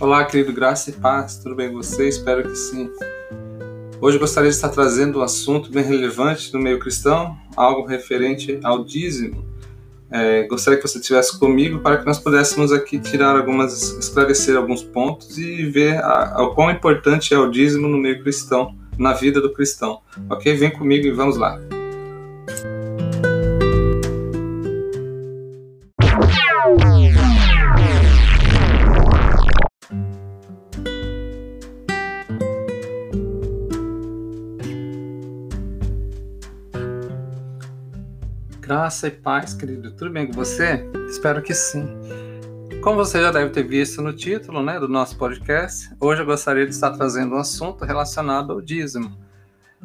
Olá, querido Graça e Paz, tudo bem com você? Espero que sim. Hoje eu gostaria de estar trazendo um assunto bem relevante no meio cristão, algo referente ao dízimo. É, gostaria que você estivesse comigo para que nós pudéssemos aqui tirar algumas, esclarecer alguns pontos e ver a, a, o quão importante é o dízimo no meio cristão, na vida do cristão. Ok? Vem comigo e vamos lá. Graça e paz, querido. Tudo bem com você? Espero que sim. Como você já deve ter visto no título né, do nosso podcast, hoje eu gostaria de estar trazendo um assunto relacionado ao dízimo.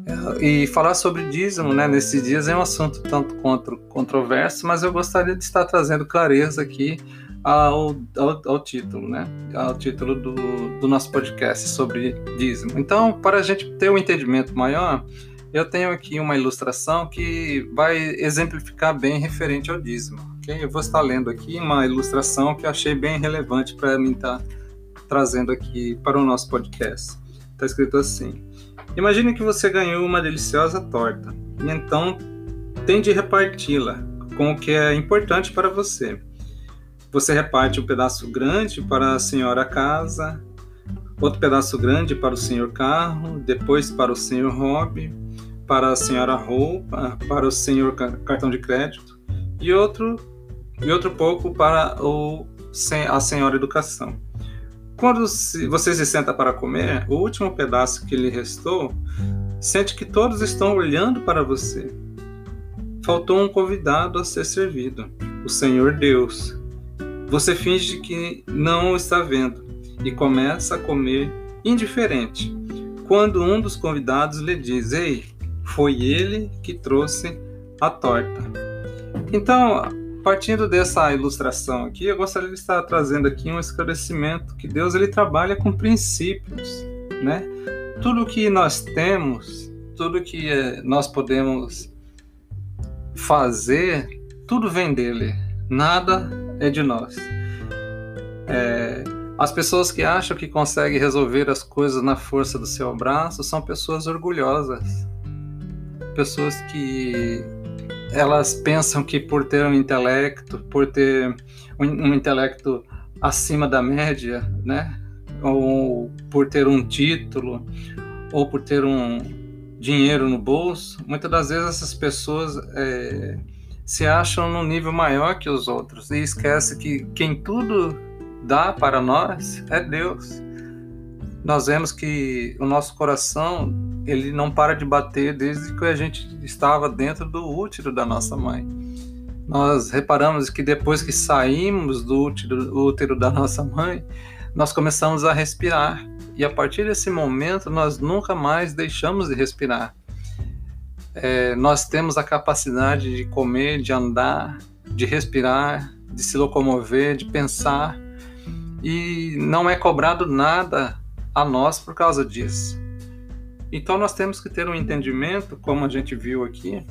É, e falar sobre dízimo né, nesses dias é um assunto tanto quanto controverso, mas eu gostaria de estar trazendo clareza aqui ao, ao, ao título, né? Ao título do, do nosso podcast sobre dízimo. Então, para a gente ter um entendimento maior, eu tenho aqui uma ilustração que vai exemplificar bem referente ao dízimo. Okay? Eu vou estar lendo aqui uma ilustração que achei bem relevante para mim estar trazendo aqui para o nosso podcast. Está escrito assim: Imagine que você ganhou uma deliciosa torta e então tem de reparti-la com o que é importante para você. Você reparte um pedaço grande para a senhora casa, outro pedaço grande para o senhor carro, depois para o senhor hobby, para a senhora roupa, para o senhor cartão de crédito e outro e outro pouco para o a senhora educação. Quando você se senta para comer, o último pedaço que lhe restou, sente que todos estão olhando para você. Faltou um convidado a ser servido, o Senhor Deus. Você finge que não está vendo e começa a comer indiferente. Quando um dos convidados lhe diz: Ei, foi ele que trouxe a torta. Então, partindo dessa ilustração aqui, eu gostaria de estar trazendo aqui um esclarecimento que Deus ele trabalha com princípios, né? Tudo que nós temos, tudo que eh, nós podemos fazer, tudo vem dele. Nada é de nós. É, as pessoas que acham que conseguem resolver as coisas na força do seu braço são pessoas orgulhosas pessoas que elas pensam que por ter um intelecto, por ter um, um intelecto acima da média, né, ou por ter um título, ou por ter um dinheiro no bolso, muitas das vezes essas pessoas é, se acham num nível maior que os outros e esquece que quem tudo dá para nós é Deus. Nós vemos que o nosso coração ele não para de bater desde que a gente estava dentro do útero da nossa mãe. Nós reparamos que depois que saímos do útero, útero da nossa mãe, nós começamos a respirar. E a partir desse momento, nós nunca mais deixamos de respirar. É, nós temos a capacidade de comer, de andar, de respirar, de se locomover, de pensar. E não é cobrado nada a nós por causa disso. Então nós temos que ter um entendimento, como a gente viu aqui,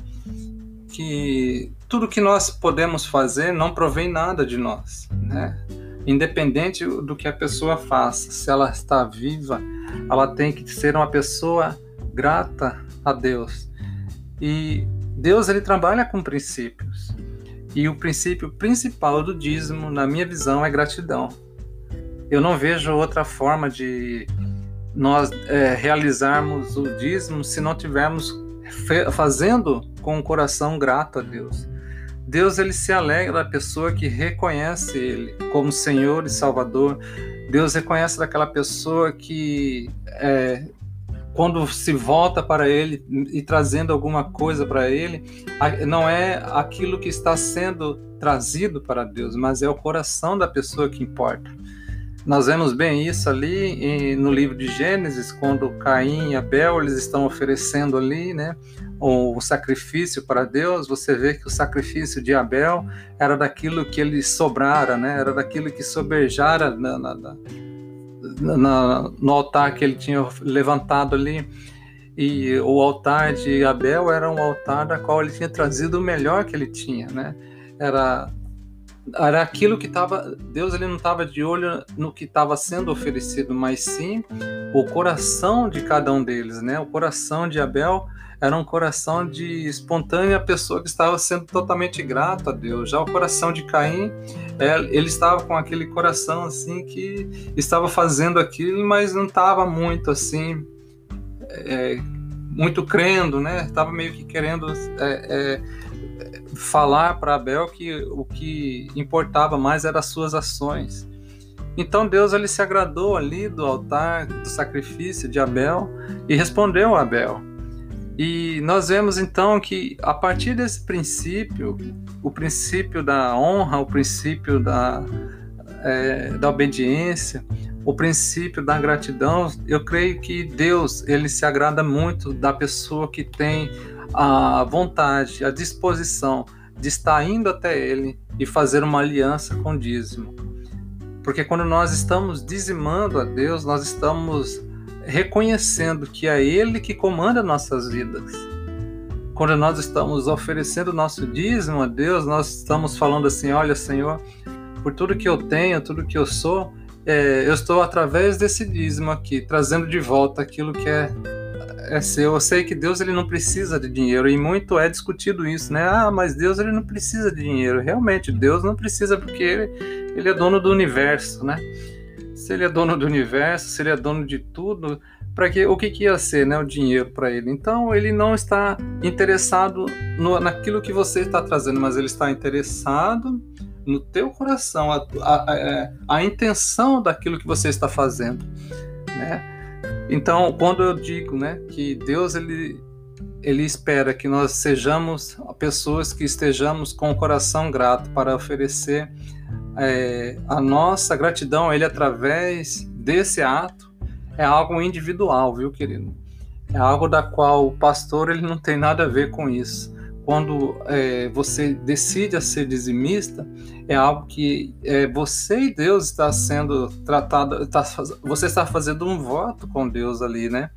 que tudo que nós podemos fazer não provém nada de nós, né? Independente do que a pessoa faça, se ela está viva, ela tem que ser uma pessoa grata a Deus. E Deus ele trabalha com princípios. E o princípio principal do dízimo, na minha visão, é gratidão. Eu não vejo outra forma de nós é, realizarmos o dízimo se não tivermos fazendo com o coração grato a Deus. Deus ele se alegra da pessoa que reconhece Ele como Senhor e Salvador. Deus reconhece daquela pessoa que é, quando se volta para Ele e trazendo alguma coisa para Ele, não é aquilo que está sendo trazido para Deus, mas é o coração da pessoa que importa. Nós vemos bem isso ali no livro de Gênesis, quando Caim e Abel eles estão oferecendo ali, né, o sacrifício para Deus. Você vê que o sacrifício de Abel era daquilo que ele sobrara, né, era daquilo que soberjara na, na, na, no altar que ele tinha levantado ali. E o altar de Abel era um altar da qual ele tinha trazido o melhor que ele tinha, né? Era era aquilo que estava. Deus ele não estava de olho no que estava sendo oferecido, mas sim o coração de cada um deles, né? O coração de Abel era um coração de espontânea pessoa que estava sendo totalmente grato a Deus. Já o coração de Caim, é, ele estava com aquele coração assim que estava fazendo aquilo, mas não estava muito assim, é, muito crendo, né? Estava meio que querendo é, é falar para Abel que o que importava mais eram as suas ações. Então Deus ele se agradou ali do altar do sacrifício de Abel e respondeu a Abel. E nós vemos então que a partir desse princípio, o princípio da honra, o princípio da, é, da obediência, o princípio da gratidão, eu creio que Deus ele se agrada muito da pessoa que tem a vontade, a disposição de estar indo até Ele e fazer uma aliança com o dízimo. Porque quando nós estamos dizimando a Deus, nós estamos reconhecendo que é Ele que comanda nossas vidas. Quando nós estamos oferecendo nosso dízimo a Deus, nós estamos falando assim: olha, Senhor, por tudo que eu tenho, tudo que eu sou, é, eu estou através desse dízimo aqui, trazendo de volta aquilo que é é seu. Eu sei que Deus ele não precisa de dinheiro e muito é discutido isso, né? Ah, mas Deus ele não precisa de dinheiro. Realmente, Deus não precisa porque ele, ele é dono do universo, né? Se ele é dono do universo, se ele é dono de tudo, para que o que, que ia ser, né? O dinheiro para ele. Então ele não está interessado no, naquilo que você está trazendo, mas ele está interessado no teu coração, a, a, a, a intenção daquilo que você está fazendo, né? Então, quando eu digo, né, que Deus ele ele espera que nós sejamos pessoas que estejamos com o coração grato para oferecer é, a nossa gratidão a Ele através desse ato é algo individual, viu, querido? É algo da qual o pastor ele não tem nada a ver com isso quando é, você decide a ser dizimista, é algo que é, você e Deus está sendo tratado, tá, você está fazendo um voto com Deus ali, né?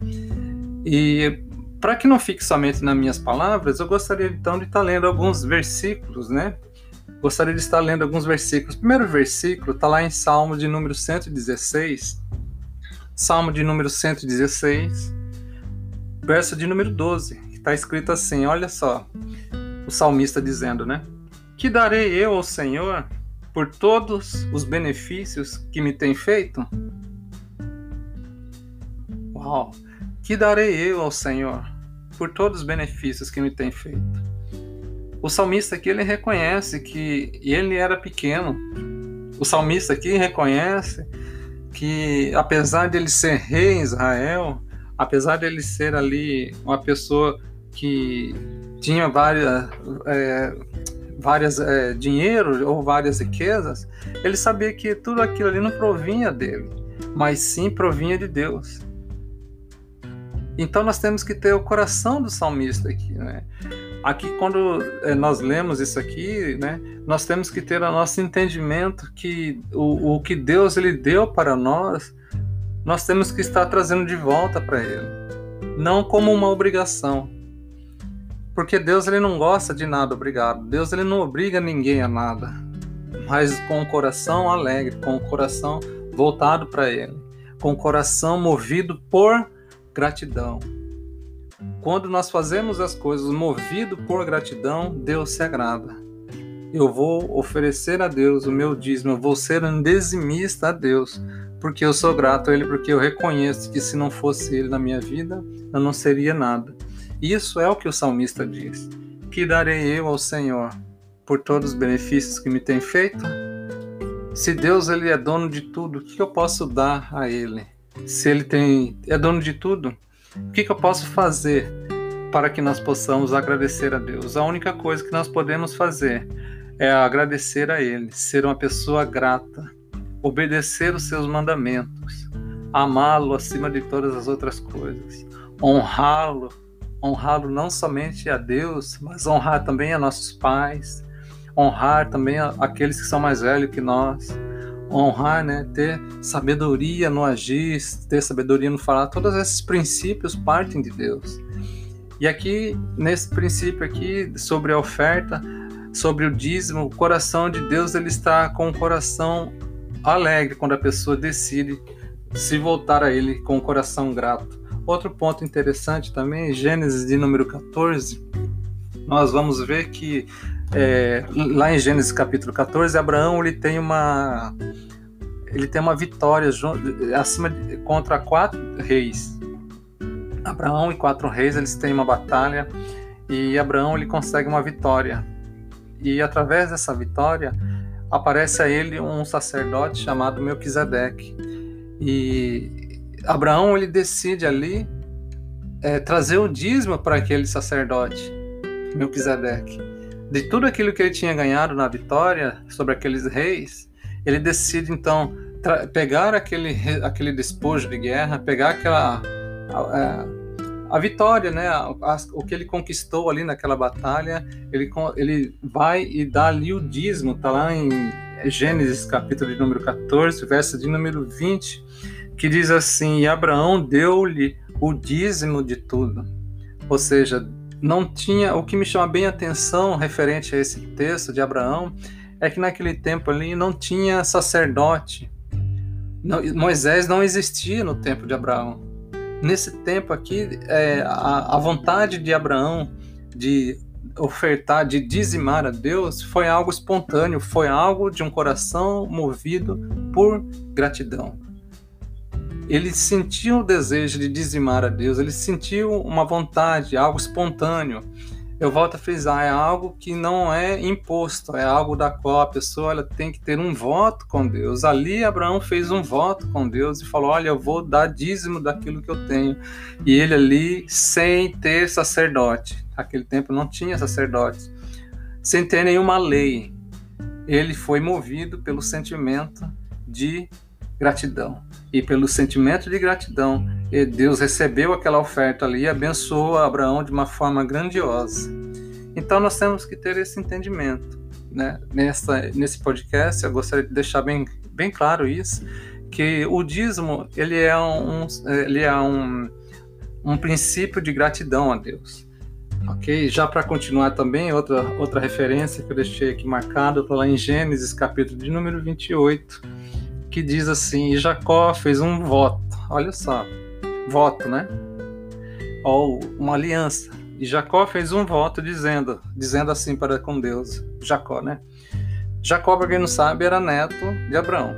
E para que não fique somente nas minhas palavras, eu gostaria então de estar lendo alguns versículos, né? Gostaria de estar lendo alguns versículos. O primeiro versículo está lá em Salmo de número 116. Salmo de número 116, verso de número 12 está escrito assim: olha só, o salmista dizendo, né? Que darei eu ao Senhor por todos os benefícios que me tem feito? Uau! Que darei eu ao Senhor por todos os benefícios que me tem feito? O salmista aqui ele reconhece que ele era pequeno. O salmista aqui reconhece que apesar de ele ser rei em Israel, apesar de ele ser ali uma pessoa que tinha várias, é, várias é, dinheiro ou várias riquezas, ele sabia que tudo aquilo ali não provinha dele, mas sim provinha de Deus. Então nós temos que ter o coração do salmista aqui, né? Aqui quando é, nós lemos isso aqui, né, nós temos que ter o nosso entendimento que o, o que Deus ele deu para nós, nós temos que estar trazendo de volta para Ele, não como uma obrigação, porque Deus ele não gosta de nada obrigado. Deus ele não obriga ninguém a nada. Mas com o coração alegre, com o coração voltado para ele, com o coração movido por gratidão. Quando nós fazemos as coisas movido por gratidão, Deus se agrada. Eu vou oferecer a Deus o meu dízimo, eu vou ser um dizimista a Deus, porque eu sou grato a Ele, porque eu reconheço que se não fosse Ele na minha vida, eu não seria nada. Isso é o que o salmista diz: Que darei eu ao Senhor por todos os benefícios que me tem feito? Se Deus ele é dono de tudo, o que eu posso dar a Ele? Se Ele tem, é dono de tudo, o que eu posso fazer para que nós possamos agradecer a Deus? A única coisa que nós podemos fazer é agradecer a Ele, ser uma pessoa grata, obedecer os seus mandamentos, amá-lo acima de todas as outras coisas, honrá-lo honrá-lo não somente a Deus, mas honrar também a nossos pais, honrar também aqueles que são mais velhos que nós, honrar, né, ter sabedoria no agir, ter sabedoria no falar, todos esses princípios partem de Deus. E aqui nesse princípio aqui sobre a oferta, sobre o dízimo, o coração de Deus ele está com o coração alegre quando a pessoa decide se voltar a Ele com o coração grato. Outro ponto interessante também, Gênesis de número 14, nós vamos ver que é, lá em Gênesis capítulo 14, Abraão ele tem uma ele tem uma vitória acima de, contra quatro reis. Abraão e quatro reis eles têm uma batalha e Abraão ele consegue uma vitória. E através dessa vitória aparece a ele um sacerdote chamado Melquisedeque. E Abraão ele decide ali é, trazer o dízimo para aquele sacerdote, Melquisedeque. De tudo aquilo que ele tinha ganhado na vitória sobre aqueles reis, ele decide então pegar aquele, aquele despojo de guerra, pegar aquela a, a vitória, né, a, a, o que ele conquistou ali naquela batalha, ele, ele vai e dá ali o dízimo, tá lá em Gênesis capítulo de número 14, verso de número 20, que diz assim: E Abraão deu-lhe o dízimo de tudo. Ou seja, não tinha. O que me chama bem a atenção referente a esse texto de Abraão é que naquele tempo ali não tinha sacerdote. Não, Moisés não existia no tempo de Abraão. Nesse tempo aqui, é, a, a vontade de Abraão de ofertar, de dizimar a Deus, foi algo espontâneo, foi algo de um coração movido por gratidão. Ele sentiu o desejo de dizimar a Deus, ele sentiu uma vontade, algo espontâneo. Eu volto a frisar, é algo que não é imposto, é algo da qual a pessoa ela tem que ter um voto com Deus. Ali Abraão fez um voto com Deus e falou: Olha, eu vou dar dízimo daquilo que eu tenho. E ele ali, sem ter sacerdote, aquele tempo não tinha sacerdotes, sem ter nenhuma lei, ele foi movido pelo sentimento de gratidão. E pelo sentimento de gratidão, Deus recebeu aquela oferta ali e abençoou Abraão de uma forma grandiosa. Então nós temos que ter esse entendimento. Né? Nessa, nesse podcast, eu gostaria de deixar bem, bem claro isso, que o dízimo ele é um, ele é um, um princípio de gratidão a Deus. Ok? Já para continuar também, outra, outra referência que eu deixei aqui marcada, está lá em Gênesis, capítulo de número 28, que diz assim: e Jacó fez um voto, olha só, voto, né? Ou uma aliança. E Jacó fez um voto dizendo, dizendo assim para com Deus, Jacó, né? Jacó, para quem não sabe, era neto de Abraão.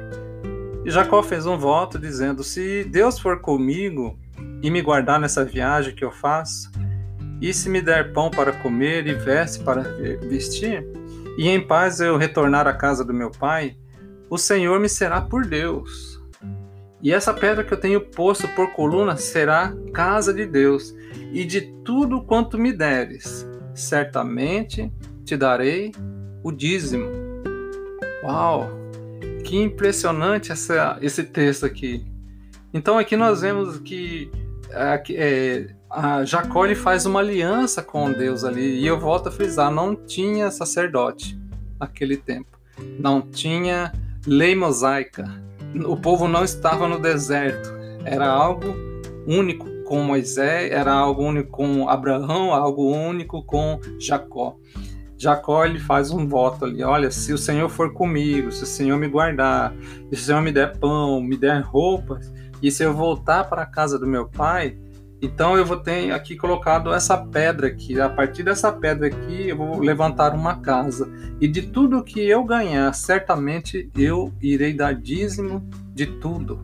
E Jacó fez um voto dizendo: Se Deus for comigo e me guardar nessa viagem que eu faço, e se me der pão para comer e veste para vestir, e em paz eu retornar à casa do meu pai, o Senhor me será por Deus. E essa pedra que eu tenho posto por coluna será casa de Deus, e de tudo quanto me deres, certamente te darei o dízimo. Uau! Que impressionante essa, esse texto aqui. Então aqui nós vemos que é, é, Jacó ele faz uma aliança com Deus ali, e eu volto a frisar, não tinha sacerdote naquele tempo, não tinha lei mosaica. O povo não estava no deserto. Era algo único com Moisés, era algo único com Abraão, algo único com Jacó. Jacó ele faz um voto ali, olha, se o Senhor for comigo, se o Senhor me guardar, se o Senhor me der pão, me der roupas, e se eu voltar para a casa do meu pai, então eu vou ter aqui colocado essa pedra aqui. A partir dessa pedra aqui eu vou levantar uma casa. E de tudo que eu ganhar, certamente eu irei dar dízimo de tudo.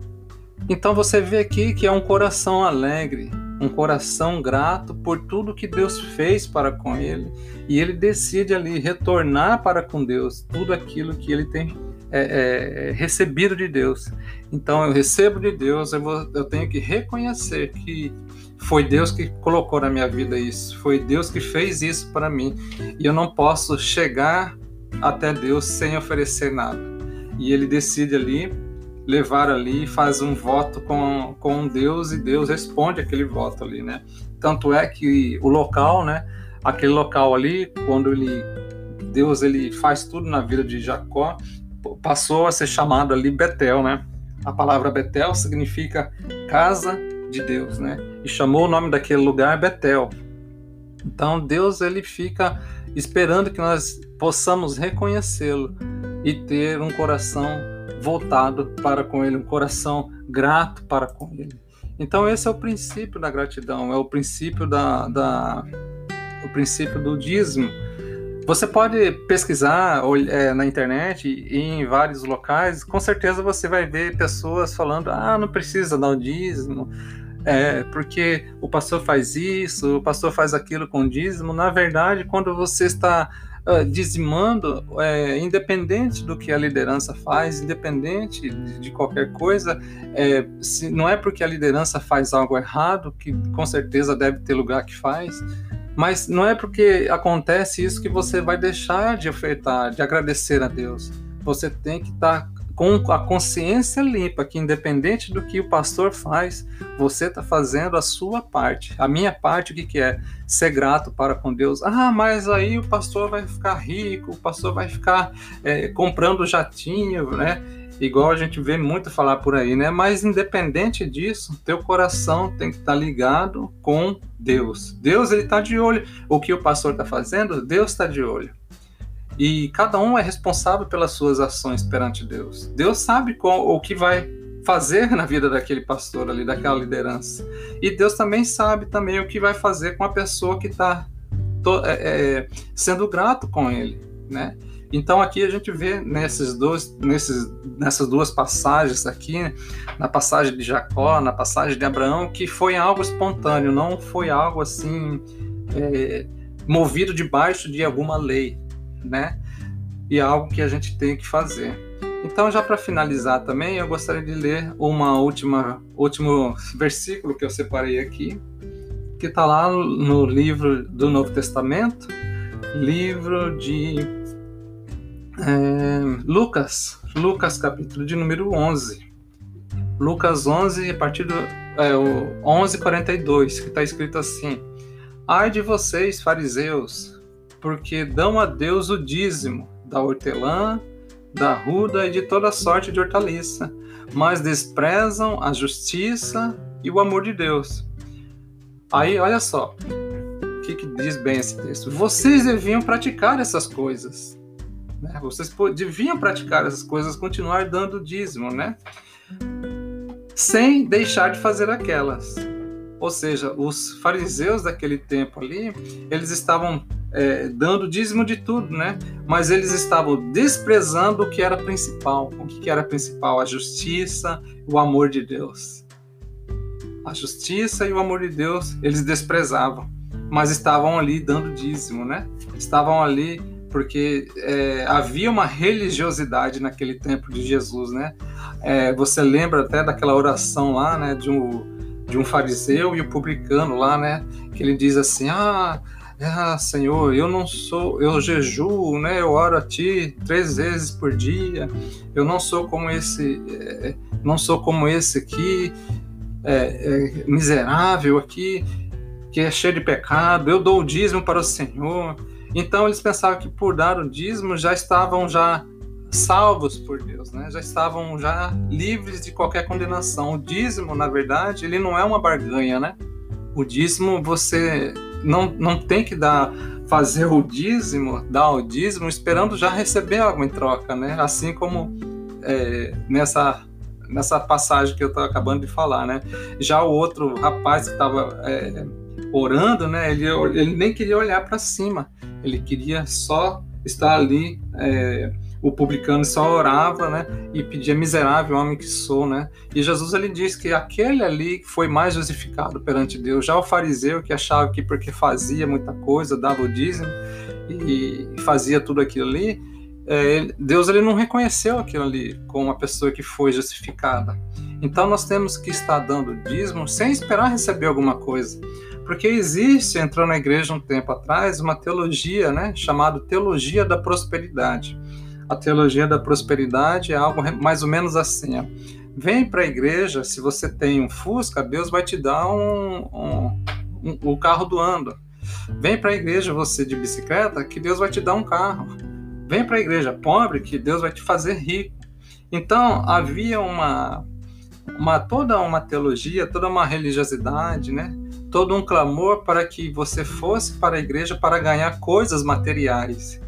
Então você vê aqui que é um coração alegre, um coração grato por tudo que Deus fez para com ele. E ele decide ali retornar para com Deus tudo aquilo que ele tem é, é, recebido de Deus. Então eu recebo de Deus, eu, vou, eu tenho que reconhecer que foi Deus que colocou na minha vida isso, foi Deus que fez isso para mim. E eu não posso chegar até Deus sem oferecer nada. E ele decide ali levar ali, faz um voto com, com Deus e Deus responde aquele voto ali, né? Tanto é que o local, né? Aquele local ali, quando ele Deus ele faz tudo na vida de Jacó, passou a ser chamado ali Betel, né? A palavra Betel significa casa de Deus, né? E chamou o nome daquele lugar Betel. Então Deus ele fica esperando que nós possamos reconhecê-lo e ter um coração voltado para com ele, um coração grato para com ele. Então esse é o princípio da gratidão, é o princípio da, da o princípio do dízimo. Você pode pesquisar é, na internet e em vários locais, com certeza você vai ver pessoas falando: ah, não precisa dar o dízimo, é, porque o pastor faz isso, o pastor faz aquilo com dízimo. Na verdade, quando você está uh, dizimando, é, independente do que a liderança faz, independente de, de qualquer coisa, é, se, não é porque a liderança faz algo errado, que com certeza deve ter lugar que faz, mas não é porque acontece isso que você vai deixar de ofertar, de agradecer a Deus. Você tem que estar tá com a consciência limpa, que independente do que o pastor faz, você está fazendo a sua parte. A minha parte, o que, que é? Ser grato para com Deus. Ah, mas aí o pastor vai ficar rico, o pastor vai ficar é, comprando jatinho, né? Igual a gente vê muito falar por aí, né? Mas independente disso, teu coração tem que estar tá ligado com Deus. Deus ele está de olho. O que o pastor está fazendo, Deus está de olho. E cada um é responsável pelas suas ações perante Deus. Deus sabe qual, o que vai fazer na vida daquele pastor ali, daquela liderança. E Deus também sabe também o que vai fazer com a pessoa que está é, é, sendo grato com ele, né? Então aqui a gente vê nesses dois, nesses, nessas duas passagens aqui, na passagem de Jacó, na passagem de Abraão, que foi algo espontâneo, não foi algo assim é, movido debaixo de alguma lei, né? E é algo que a gente tem que fazer. Então, já para finalizar também, eu gostaria de ler uma última último versículo que eu separei aqui, que está lá no livro do Novo Testamento, livro de é, Lucas, Lucas capítulo de número 11. Lucas 11, a partir do é, o 11:42, que está escrito assim: Ai de vocês, fariseus, porque dão a Deus o dízimo da hortelã, da ruda e de toda sorte de hortaliça, mas desprezam a justiça e o amor de Deus. Aí, olha só, o que, que diz bem esse texto? Vocês deviam praticar essas coisas. Né? Vocês deviam praticar essas coisas, continuar dando dízimo, né? Sem deixar de fazer aquelas. Ou seja, os fariseus daquele tempo ali, eles estavam é, dando dízimo de tudo, né? Mas eles estavam desprezando o que era principal. O que era principal? A justiça, o amor de Deus. A justiça e o amor de Deus eles desprezavam, mas estavam ali dando dízimo, né? Estavam ali porque é, havia uma religiosidade naquele tempo de Jesus, né? É, você lembra até daquela oração lá, né? De um, de um fariseu e o publicano lá, né? Que ele diz assim: Ah, ah, Senhor, eu não sou, eu jejuo, né? Eu oro a Ti três vezes por dia. Eu não sou como esse, é, não sou como esse aqui, é, é, miserável aqui, que é cheio de pecado. Eu dou o dízimo para o Senhor. Então eles pensavam que por dar o dízimo já estavam já salvos por Deus, né? Já estavam já livres de qualquer condenação. O dízimo, na verdade, ele não é uma barganha, né? O dízimo você não, não tem que dar fazer o dízimo, dar o dízimo esperando já receber algo em troca, né? Assim como é, nessa nessa passagem que eu estou acabando de falar, né? Já o outro rapaz que estava é, orando, né? Ele, ele nem queria olhar para cima, ele queria só estar ali é, o publicano só orava, né, e pedia miserável homem que sou, né? E Jesus ele diz que aquele ali foi mais justificado perante Deus. Já o fariseu que achava que porque fazia muita coisa, dava o dízimo e, fazia tudo aquilo ali, é, Deus ele não reconheceu aquilo ali como uma pessoa que foi justificada. Então nós temos que estar dando dízimo sem esperar receber alguma coisa. Porque existe, entrou na igreja um tempo atrás, uma teologia, né, chamada teologia da prosperidade a teologia da prosperidade é algo mais ou menos assim. Ó. Vem para a igreja, se você tem um Fusca, Deus vai te dar um, um, um, o carro do ano. Vem para a igreja você de bicicleta, que Deus vai te dar um carro. Vem para a igreja pobre, que Deus vai te fazer rico. Então havia uma, uma toda uma teologia, toda uma religiosidade, né? Todo um clamor para que você fosse para a igreja para ganhar coisas materiais.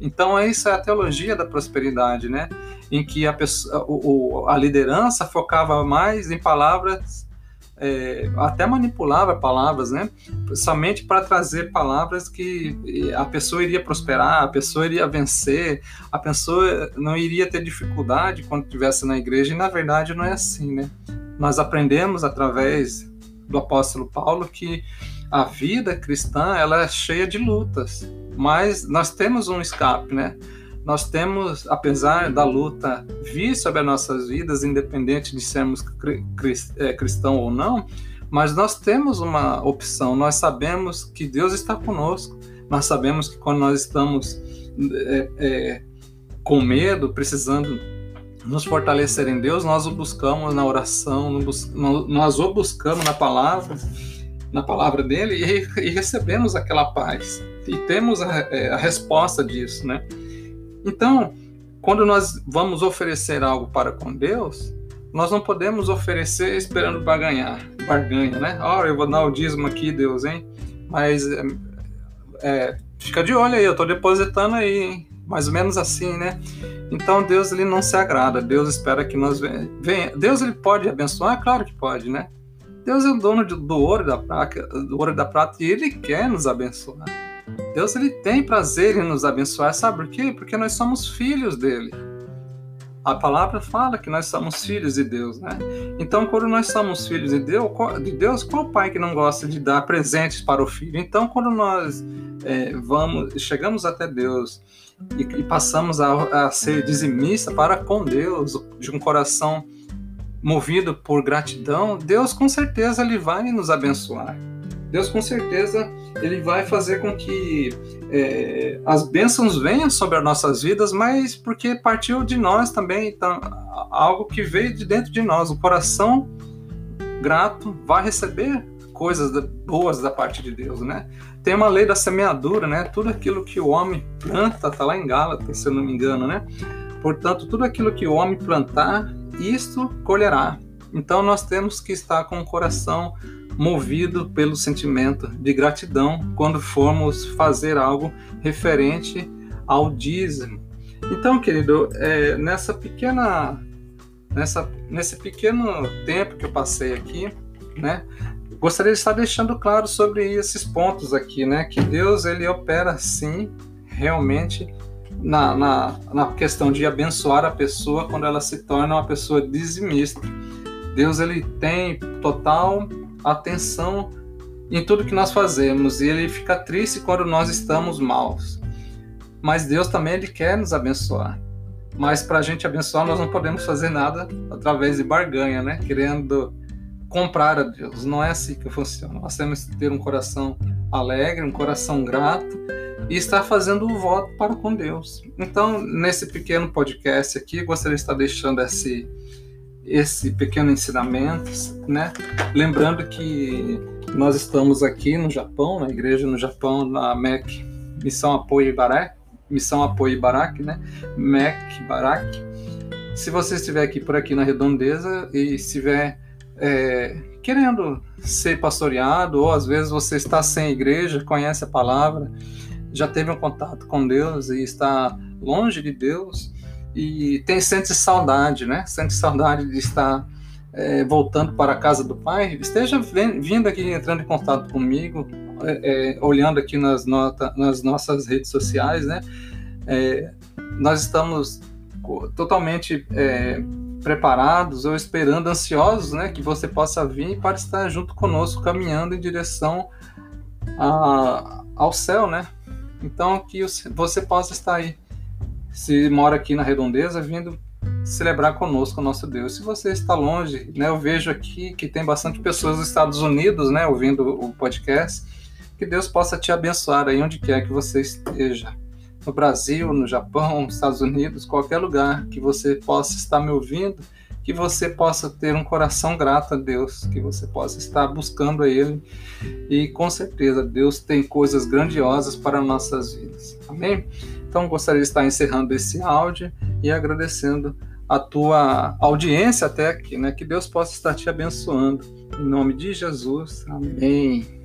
Então, isso é a teologia da prosperidade, né? Em que a, pessoa, o, a liderança focava mais em palavras, é, até manipulava palavras, né? Somente para trazer palavras que a pessoa iria prosperar, a pessoa iria vencer, a pessoa não iria ter dificuldade quando estivesse na igreja, e na verdade não é assim, né? Nós aprendemos através do apóstolo Paulo que a vida cristã ela é cheia de lutas, mas nós temos um escape, né? Nós temos, apesar da luta vir sobre as nossas vidas, independente de sermos é, cristão ou não, mas nós temos uma opção. Nós sabemos que Deus está conosco. Nós sabemos que quando nós estamos é, é, com medo, precisando nos fortalecer em Deus, nós o buscamos na oração, nós o buscamos na palavra, na palavra dele e, recebemos aquela paz. E temos a, é, a resposta disso, né? Então, quando nós vamos oferecer algo para com Deus, nós não podemos oferecer esperando barganhar, barganha, né? Oh, eu vou dar o dízimo aqui, Deus, hein? Mas é, é, fica de olho aí, eu estou depositando aí, hein? Mais ou menos assim, né? Então Deus ele não se agrada, Deus espera que nós venha. Deus ele pode abençoar, claro que pode, né? Deus é o dono do ouro da prata, do ouro da prata e ele quer nos abençoar. Deus ele tem prazer em nos abençoar, sabe por quê? Porque nós somos filhos dele. A palavra fala que nós somos filhos de Deus, né? Então, quando nós somos filhos de Deus, de Deus, qual pai que não gosta de dar presentes para o filho? Então, quando nós é, vamos, chegamos até Deus e, e passamos a, a, ser dizimista para com Deus, de um coração movido por gratidão, Deus com certeza ele vai nos abençoar. Deus com certeza ele vai fazer com que é, as bênçãos venham sobre as nossas vidas, mas porque partiu de nós também, então, algo que veio de dentro de nós. O coração grato vai receber coisas boas da parte de Deus, né? Tem uma lei da semeadura, né? Tudo aquilo que o homem planta, tá lá em Gálatas, se eu não me engano, né? Portanto, tudo aquilo que o homem plantar, isto colherá. Então nós temos que estar com o coração movido pelo sentimento de gratidão quando formos fazer algo referente ao dízimo. Então, querido, é, nessa pequena, nessa, nesse pequeno tempo que eu passei aqui, né, gostaria de estar deixando claro sobre esses pontos aqui, né? Que Deus ele opera sim, realmente na, na, na questão de abençoar a pessoa quando ela se torna uma pessoa dizimista. Deus ele tem total atenção em tudo que nós fazemos e ele fica triste quando nós estamos maus. Mas Deus também ele quer nos abençoar. Mas para a gente abençoar nós não podemos fazer nada através de barganha, né? Querendo comprar a Deus. Não é assim que funciona. Nós temos que ter um coração alegre, um coração grato e estar fazendo o voto para com Deus. Então, nesse pequeno podcast aqui, gostaria de estar deixando esse esse pequeno ensinamento, né? Lembrando que nós estamos aqui no Japão, na igreja no Japão, na MEC, Missão Apoio Ibaraki, Missão Apoio Ibaraki, né? MEC Ibaraki. Se você estiver aqui por aqui na Redondeza e estiver é, querendo ser pastoreado, ou às vezes você está sem igreja, conhece a palavra, já teve um contato com Deus e está longe de Deus e tem sente saudade, né? Sente saudade de estar é, voltando para a casa do Pai. Esteja vindo aqui, entrando em contato comigo, é, é, olhando aqui nas, nota, nas nossas redes sociais, né? É, nós estamos totalmente é, preparados ou esperando, ansiosos, né, que você possa vir para estar junto conosco, caminhando em direção a, ao céu, né? Então que você possa estar aí, se mora aqui na Redondeza, vindo celebrar conosco o nosso Deus. Se você está longe, né, eu vejo aqui que tem bastante pessoas dos Estados Unidos, né, ouvindo o podcast. Que Deus possa te abençoar aí onde quer que você esteja no Brasil, no Japão, nos Estados Unidos, qualquer lugar que você possa estar me ouvindo, que você possa ter um coração grato a Deus, que você possa estar buscando a Ele. E com certeza Deus tem coisas grandiosas para nossas vidas. Amém? Então gostaria de estar encerrando esse áudio e agradecendo a tua audiência até aqui, né? Que Deus possa estar te abençoando. Em nome de Jesus. Amém.